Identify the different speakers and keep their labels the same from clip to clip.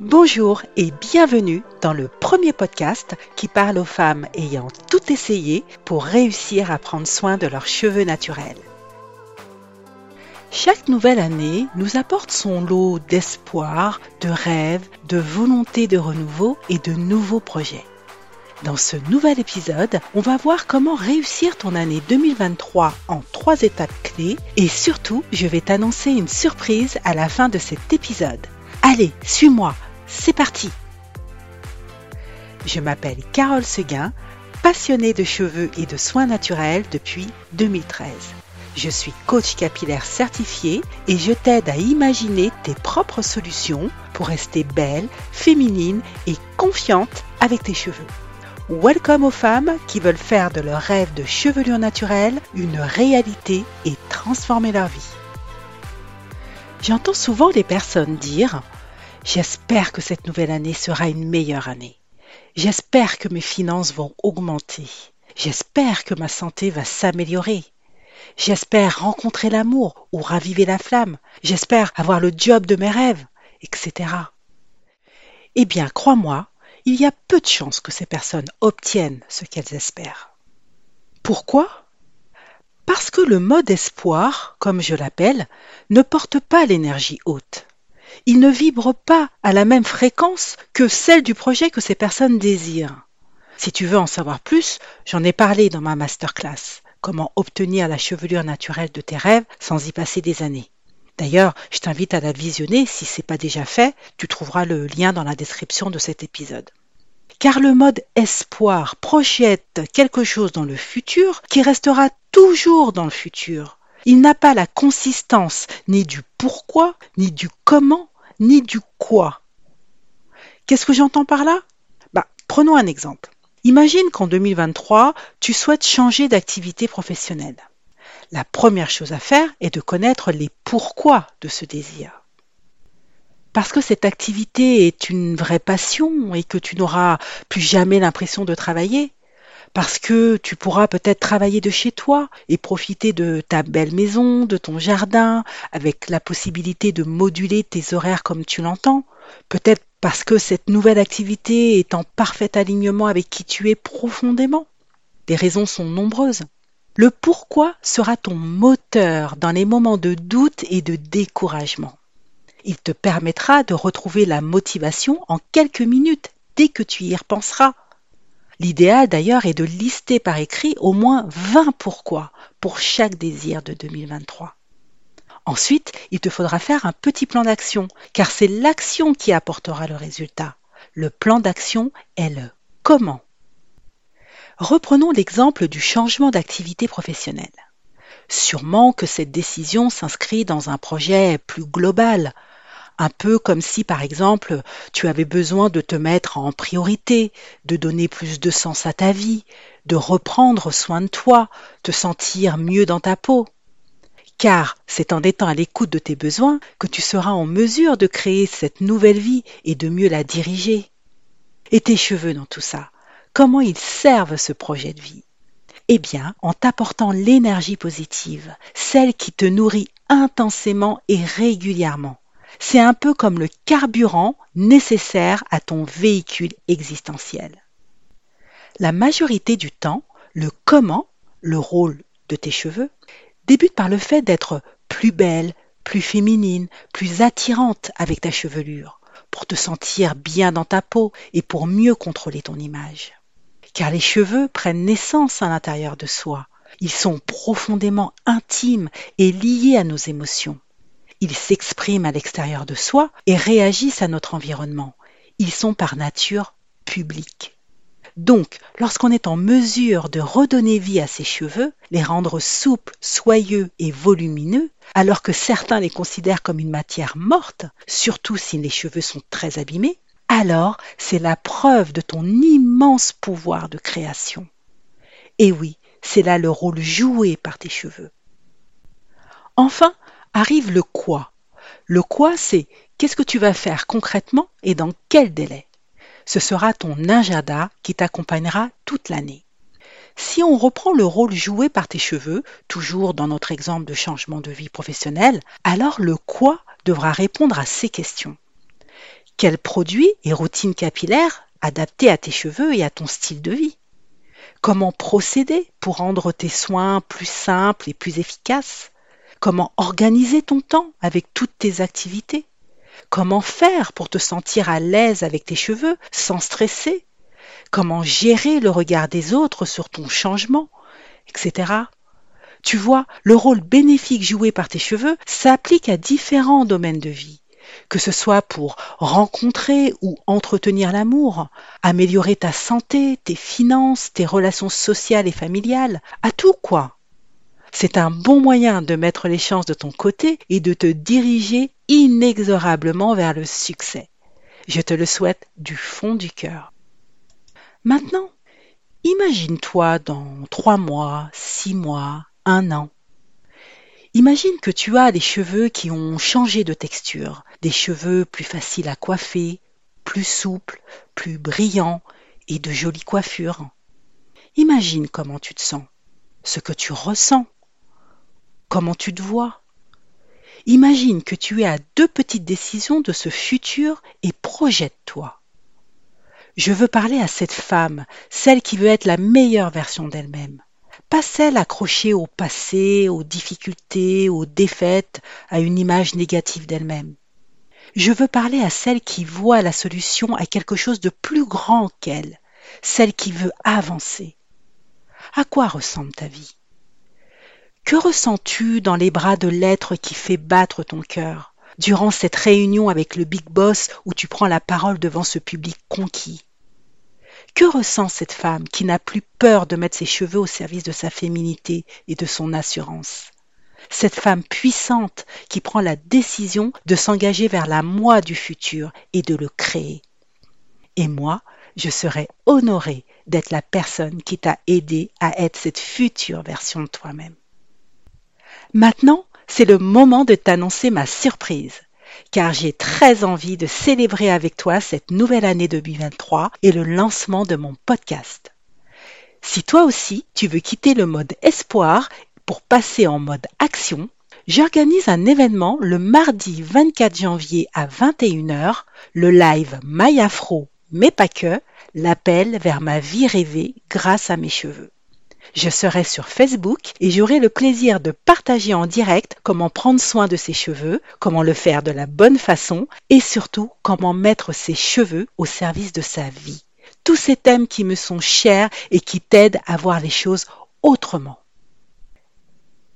Speaker 1: Bonjour et bienvenue dans le premier podcast qui parle aux femmes ayant tout essayé pour réussir à prendre soin de leurs cheveux naturels. Chaque nouvelle année nous apporte son lot d'espoir, de rêves, de volonté de renouveau et de nouveaux projets. Dans ce nouvel épisode, on va voir comment réussir ton année 2023 en trois étapes clés et surtout, je vais t'annoncer une surprise à la fin de cet épisode. Allez, suis-moi, c'est parti Je m'appelle Carole Seguin, passionnée de cheveux et de soins naturels depuis 2013. Je suis coach capillaire certifié et je t'aide à imaginer tes propres solutions pour rester belle, féminine et confiante avec tes cheveux. Welcome aux femmes qui veulent faire de leur rêve de chevelure naturelle une réalité et transformer leur vie. J'entends souvent les personnes dire J'espère que cette nouvelle année sera une meilleure année. J'espère que mes finances vont augmenter. J'espère que ma santé va s'améliorer. J'espère rencontrer l'amour ou raviver la flamme. J'espère avoir le job de mes rêves, etc. Eh bien, crois-moi, il y a peu de chances que ces personnes obtiennent ce qu'elles espèrent. Pourquoi? Parce que le mode espoir, comme je l'appelle, ne porte pas l'énergie haute. Il ne vibre pas à la même fréquence que celle du projet que ces personnes désirent. Si tu veux en savoir plus, j'en ai parlé dans ma masterclass. Comment obtenir la chevelure naturelle de tes rêves sans y passer des années. D'ailleurs, je t'invite à la visionner si ce n'est pas déjà fait. Tu trouveras le lien dans la description de cet épisode. Car le mode espoir projette quelque chose dans le futur qui restera toujours dans le futur. Il n'a pas la consistance ni du pourquoi, ni du comment, ni du quoi. Qu'est-ce que j'entends par là? Bah, Prenons un exemple. Imagine qu'en 2023, tu souhaites changer d'activité professionnelle la première chose à faire est de connaître les pourquoi de ce désir. Parce que cette activité est une vraie passion et que tu n'auras plus jamais l'impression de travailler, parce que tu pourras peut-être travailler de chez toi et profiter de ta belle maison, de ton jardin, avec la possibilité de moduler tes horaires comme tu l'entends, peut-être parce que cette nouvelle activité est en parfait alignement avec qui tu es profondément. Les raisons sont nombreuses. Le pourquoi sera ton moteur dans les moments de doute et de découragement. Il te permettra de retrouver la motivation en quelques minutes dès que tu y repenseras. L'idéal d'ailleurs est de lister par écrit au moins 20 pourquoi pour chaque désir de 2023. Ensuite, il te faudra faire un petit plan d'action, car c'est l'action qui apportera le résultat. Le plan d'action est le comment. Reprenons l'exemple du changement d'activité professionnelle. Sûrement que cette décision s'inscrit dans un projet plus global, un peu comme si par exemple tu avais besoin de te mettre en priorité, de donner plus de sens à ta vie, de reprendre soin de toi, te sentir mieux dans ta peau. Car c'est en étant à l'écoute de tes besoins que tu seras en mesure de créer cette nouvelle vie et de mieux la diriger. Et tes cheveux dans tout ça Comment ils servent ce projet de vie? Eh bien, en t'apportant l'énergie positive, celle qui te nourrit intensément et régulièrement. C'est un peu comme le carburant nécessaire à ton véhicule existentiel. La majorité du temps, le comment, le rôle de tes cheveux, débute par le fait d'être plus belle, plus féminine, plus attirante avec ta chevelure, pour te sentir bien dans ta peau et pour mieux contrôler ton image car les cheveux prennent naissance à l'intérieur de soi. Ils sont profondément intimes et liés à nos émotions. Ils s'expriment à l'extérieur de soi et réagissent à notre environnement. Ils sont par nature publics. Donc, lorsqu'on est en mesure de redonner vie à ses cheveux, les rendre souples, soyeux et volumineux, alors que certains les considèrent comme une matière morte, surtout si les cheveux sont très abîmés, alors c'est la preuve de ton immense pouvoir de création. Et oui, c'est là le rôle joué par tes cheveux. Enfin, arrive le quoi. Le quoi, c'est qu'est-ce que tu vas faire concrètement et dans quel délai. Ce sera ton agenda qui t'accompagnera toute l'année. Si on reprend le rôle joué par tes cheveux, toujours dans notre exemple de changement de vie professionnelle, alors le quoi devra répondre à ces questions. Quels produits et routines capillaires adaptés à tes cheveux et à ton style de vie? Comment procéder pour rendre tes soins plus simples et plus efficaces? Comment organiser ton temps avec toutes tes activités? Comment faire pour te sentir à l'aise avec tes cheveux sans stresser? Comment gérer le regard des autres sur ton changement Etc. Tu vois, le rôle bénéfique joué par tes cheveux s'applique à différents domaines de vie que ce soit pour rencontrer ou entretenir l'amour, améliorer ta santé, tes finances, tes relations sociales et familiales, à tout quoi. C'est un bon moyen de mettre les chances de ton côté et de te diriger inexorablement vers le succès. Je te le souhaite du fond du cœur. Maintenant, imagine-toi dans trois mois, six mois, un an. Imagine que tu as des cheveux qui ont changé de texture, des cheveux plus faciles à coiffer, plus souples, plus brillants et de jolies coiffures. Imagine comment tu te sens, ce que tu ressens, comment tu te vois? Imagine que tu es à deux petites décisions de ce futur et projette-toi. Je veux parler à cette femme, celle qui veut être la meilleure version d'elle-même pas celle accrochée au passé, aux difficultés, aux défaites, à une image négative d'elle-même. Je veux parler à celle qui voit la solution à quelque chose de plus grand qu'elle, celle qui veut avancer. À quoi ressemble ta vie? Que ressens-tu dans les bras de l'être qui fait battre ton cœur, durant cette réunion avec le Big Boss où tu prends la parole devant ce public conquis que ressent cette femme qui n'a plus peur de mettre ses cheveux au service de sa féminité et de son assurance? Cette femme puissante qui prend la décision de s'engager vers la moi du futur et de le créer. Et moi, je serai honorée d'être la personne qui t'a aidé à être cette future version de toi-même. Maintenant, c'est le moment de t'annoncer ma surprise car j'ai très envie de célébrer avec toi cette nouvelle année 2023 et le lancement de mon podcast. Si toi aussi tu veux quitter le mode espoir pour passer en mode action, j'organise un événement le mardi 24 janvier à 21h, le live Mayafro, mais pas que, l'appel vers ma vie rêvée grâce à mes cheveux. Je serai sur Facebook et j'aurai le plaisir de partager en direct comment prendre soin de ses cheveux, comment le faire de la bonne façon et surtout comment mettre ses cheveux au service de sa vie. Tous ces thèmes qui me sont chers et qui t'aident à voir les choses autrement.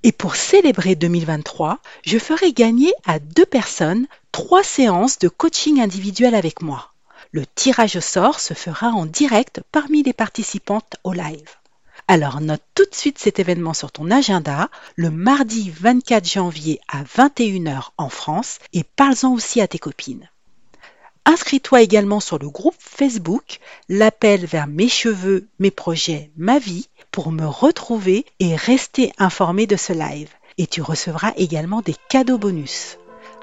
Speaker 1: Et pour célébrer 2023, je ferai gagner à deux personnes trois séances de coaching individuel avec moi. Le tirage au sort se fera en direct parmi les participantes au live. Alors note tout de suite cet événement sur ton agenda le mardi 24 janvier à 21h en France et parle-en aussi à tes copines. Inscris-toi également sur le groupe Facebook L'appel vers mes cheveux, mes projets, ma vie pour me retrouver et rester informé de ce live. Et tu recevras également des cadeaux bonus.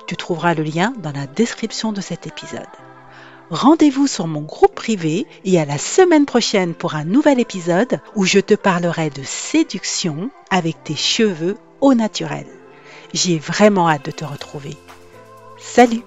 Speaker 1: Tu trouveras le lien dans la description de cet épisode. Rendez-vous sur mon groupe privé et à la semaine prochaine pour un nouvel épisode où je te parlerai de séduction avec tes cheveux au naturel. J'ai vraiment hâte de te retrouver. Salut